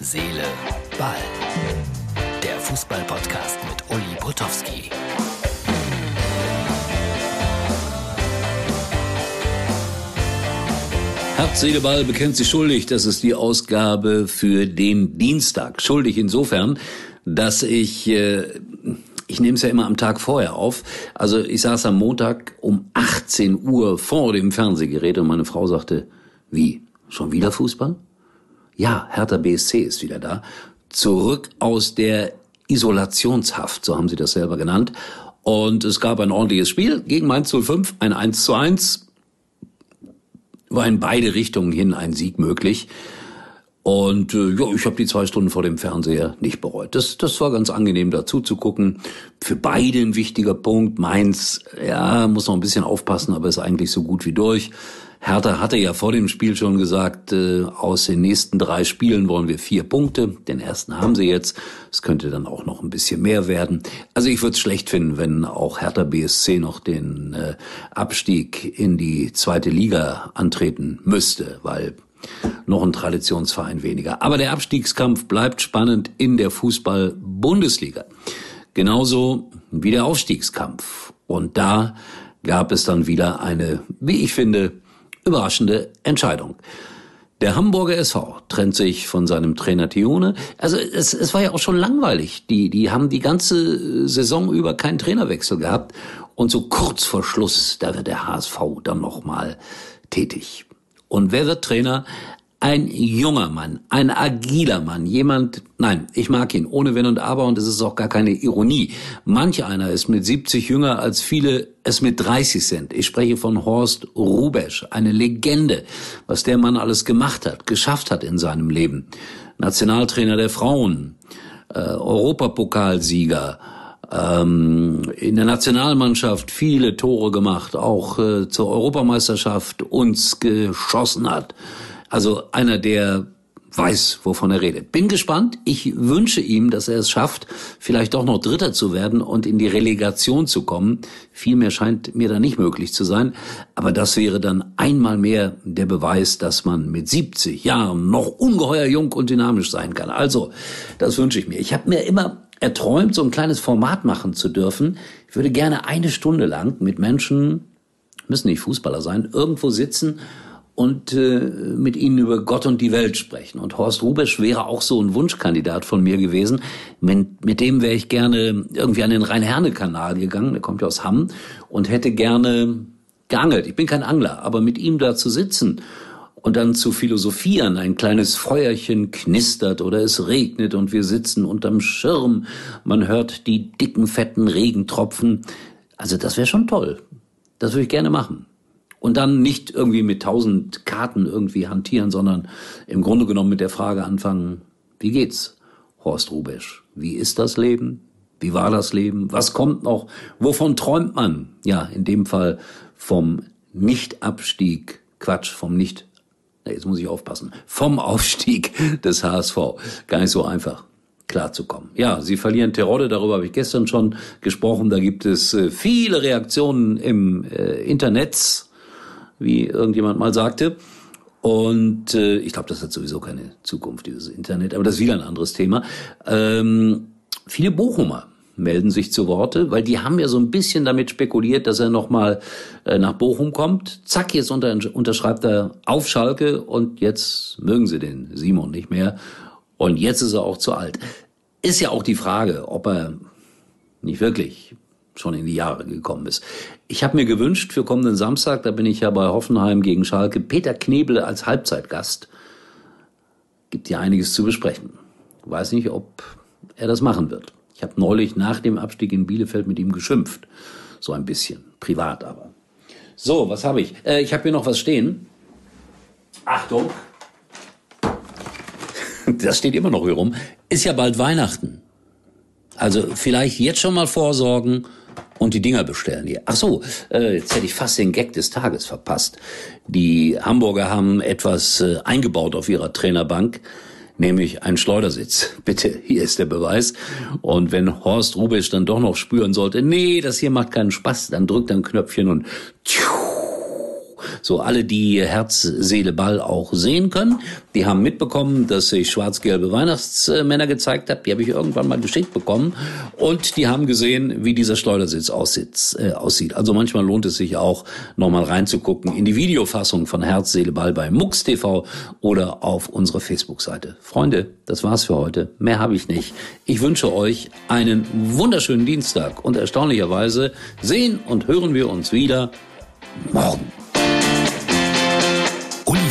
Seele, Ball. Der Fußball-Podcast mit Uli Potowski. Herz, Seele, Ball bekennt sich schuldig. Das ist die Ausgabe für den Dienstag. Schuldig insofern, dass ich, äh, ich nehme es ja immer am Tag vorher auf. Also ich saß am Montag um 18 Uhr vor dem Fernsehgerät und meine Frau sagte, wie, schon wieder Fußball? Ja, Hertha BSC ist wieder da. Zurück aus der Isolationshaft, so haben sie das selber genannt. Und es gab ein ordentliches Spiel gegen Mainz 05, ein 1 zu 1. War in beide Richtungen hin ein Sieg möglich. Und äh, ja, ich habe die zwei Stunden vor dem Fernseher nicht bereut. Das, das war ganz angenehm dazu zu gucken. Für beide ein wichtiger Punkt. Mainz, ja, muss noch ein bisschen aufpassen, aber ist eigentlich so gut wie durch. Hertha hatte ja vor dem Spiel schon gesagt, äh, aus den nächsten drei Spielen wollen wir vier Punkte. Den ersten haben sie jetzt. Es könnte dann auch noch ein bisschen mehr werden. Also ich würde es schlecht finden, wenn auch Hertha BSC noch den äh, Abstieg in die zweite Liga antreten müsste, weil noch ein Traditionsverein weniger. Aber der Abstiegskampf bleibt spannend in der Fußball-Bundesliga. Genauso wie der Aufstiegskampf. Und da gab es dann wieder eine, wie ich finde, überraschende Entscheidung. Der Hamburger SV trennt sich von seinem Trainer Tione. Also es, es war ja auch schon langweilig. Die, die haben die ganze Saison über keinen Trainerwechsel gehabt. Und so kurz vor Schluss, da wird der HSV dann nochmal tätig. Und wer wird Trainer? Ein junger Mann, ein agiler Mann, jemand, nein, ich mag ihn, ohne Wenn und Aber und es ist auch gar keine Ironie. Manch einer ist mit 70 jünger als viele es mit 30 sind. Ich spreche von Horst Rubesch, eine Legende, was der Mann alles gemacht hat, geschafft hat in seinem Leben. Nationaltrainer der Frauen, äh, Europapokalsieger, ähm, in der Nationalmannschaft viele Tore gemacht, auch äh, zur Europameisterschaft uns geschossen hat. Also einer, der weiß, wovon er redet. Bin gespannt. Ich wünsche ihm, dass er es schafft, vielleicht doch noch Dritter zu werden und in die Relegation zu kommen. Viel mehr scheint mir da nicht möglich zu sein. Aber das wäre dann einmal mehr der Beweis, dass man mit 70 Jahren noch ungeheuer jung und dynamisch sein kann. Also, das wünsche ich mir. Ich habe mir immer erträumt, so ein kleines Format machen zu dürfen. Ich würde gerne eine Stunde lang mit Menschen, müssen nicht Fußballer sein, irgendwo sitzen und äh, mit ihnen über Gott und die Welt sprechen. Und Horst Rubesch wäre auch so ein Wunschkandidat von mir gewesen. Mit, mit dem wäre ich gerne irgendwie an den Rhein-Herne-Kanal gegangen, der kommt ja aus Hamm, und hätte gerne geangelt. Ich bin kein Angler, aber mit ihm da zu sitzen und dann zu philosophieren, ein kleines Feuerchen knistert oder es regnet und wir sitzen unterm Schirm, man hört die dicken, fetten Regentropfen. Also das wäre schon toll. Das würde ich gerne machen und dann nicht irgendwie mit tausend Karten irgendwie hantieren, sondern im Grunde genommen mit der Frage anfangen, wie geht's, Horst Rubesch? Wie ist das Leben? Wie war das Leben? Was kommt noch? Wovon träumt man? Ja, in dem Fall vom Nichtabstieg, Quatsch, vom Nicht, jetzt muss ich aufpassen, vom Aufstieg des HSV. Gar nicht so einfach klarzukommen. Ja, sie verlieren Terodde, darüber habe ich gestern schon gesprochen. Da gibt es äh, viele Reaktionen im äh, Internet wie irgendjemand mal sagte. Und äh, ich glaube, das hat sowieso keine Zukunft, dieses Internet. Aber das ist wieder ein anderes Thema. Ähm, viele Bochumer melden sich zu Worte, weil die haben ja so ein bisschen damit spekuliert, dass er nochmal äh, nach Bochum kommt. Zack, jetzt unter, unterschreibt er auf Schalke und jetzt mögen sie den Simon nicht mehr. Und jetzt ist er auch zu alt. Ist ja auch die Frage, ob er nicht wirklich schon in die Jahre gekommen ist. Ich habe mir gewünscht für kommenden Samstag, da bin ich ja bei Hoffenheim gegen Schalke, Peter Knebel als Halbzeitgast. Gibt ja einiges zu besprechen. Weiß nicht, ob er das machen wird. Ich habe neulich nach dem Abstieg in Bielefeld mit ihm geschimpft. So ein bisschen. Privat aber. So, was habe ich? Äh, ich habe hier noch was stehen. Achtung. Das steht immer noch hier rum. Ist ja bald Weihnachten. Also vielleicht jetzt schon mal vorsorgen und die Dinger bestellen hier. Ach so, äh, jetzt hätte ich fast den Gag des Tages verpasst. Die Hamburger haben etwas äh, eingebaut auf ihrer Trainerbank, nämlich einen Schleudersitz. Bitte, hier ist der Beweis. Und wenn Horst Rubisch dann doch noch spüren sollte, nee, das hier macht keinen Spaß, dann drückt er ein Knöpfchen und tschuh, So alle, die Herz, Seele, Ball auch sehen können, die haben mitbekommen, dass ich schwarz-gelbe Weihnachtsmänner gezeigt habe. Die habe ich irgendwann mal geschickt bekommen. Und die haben gesehen, wie dieser Schleudersitz aussieht. Äh, aussieht. Also manchmal lohnt es sich auch, nochmal reinzugucken in die Videofassung von Herz, Seele, Ball bei MUX TV oder auf unsere Facebook-Seite. Freunde, das war's für heute. Mehr habe ich nicht. Ich wünsche euch einen wunderschönen Dienstag und erstaunlicherweise sehen und hören wir uns wieder morgen.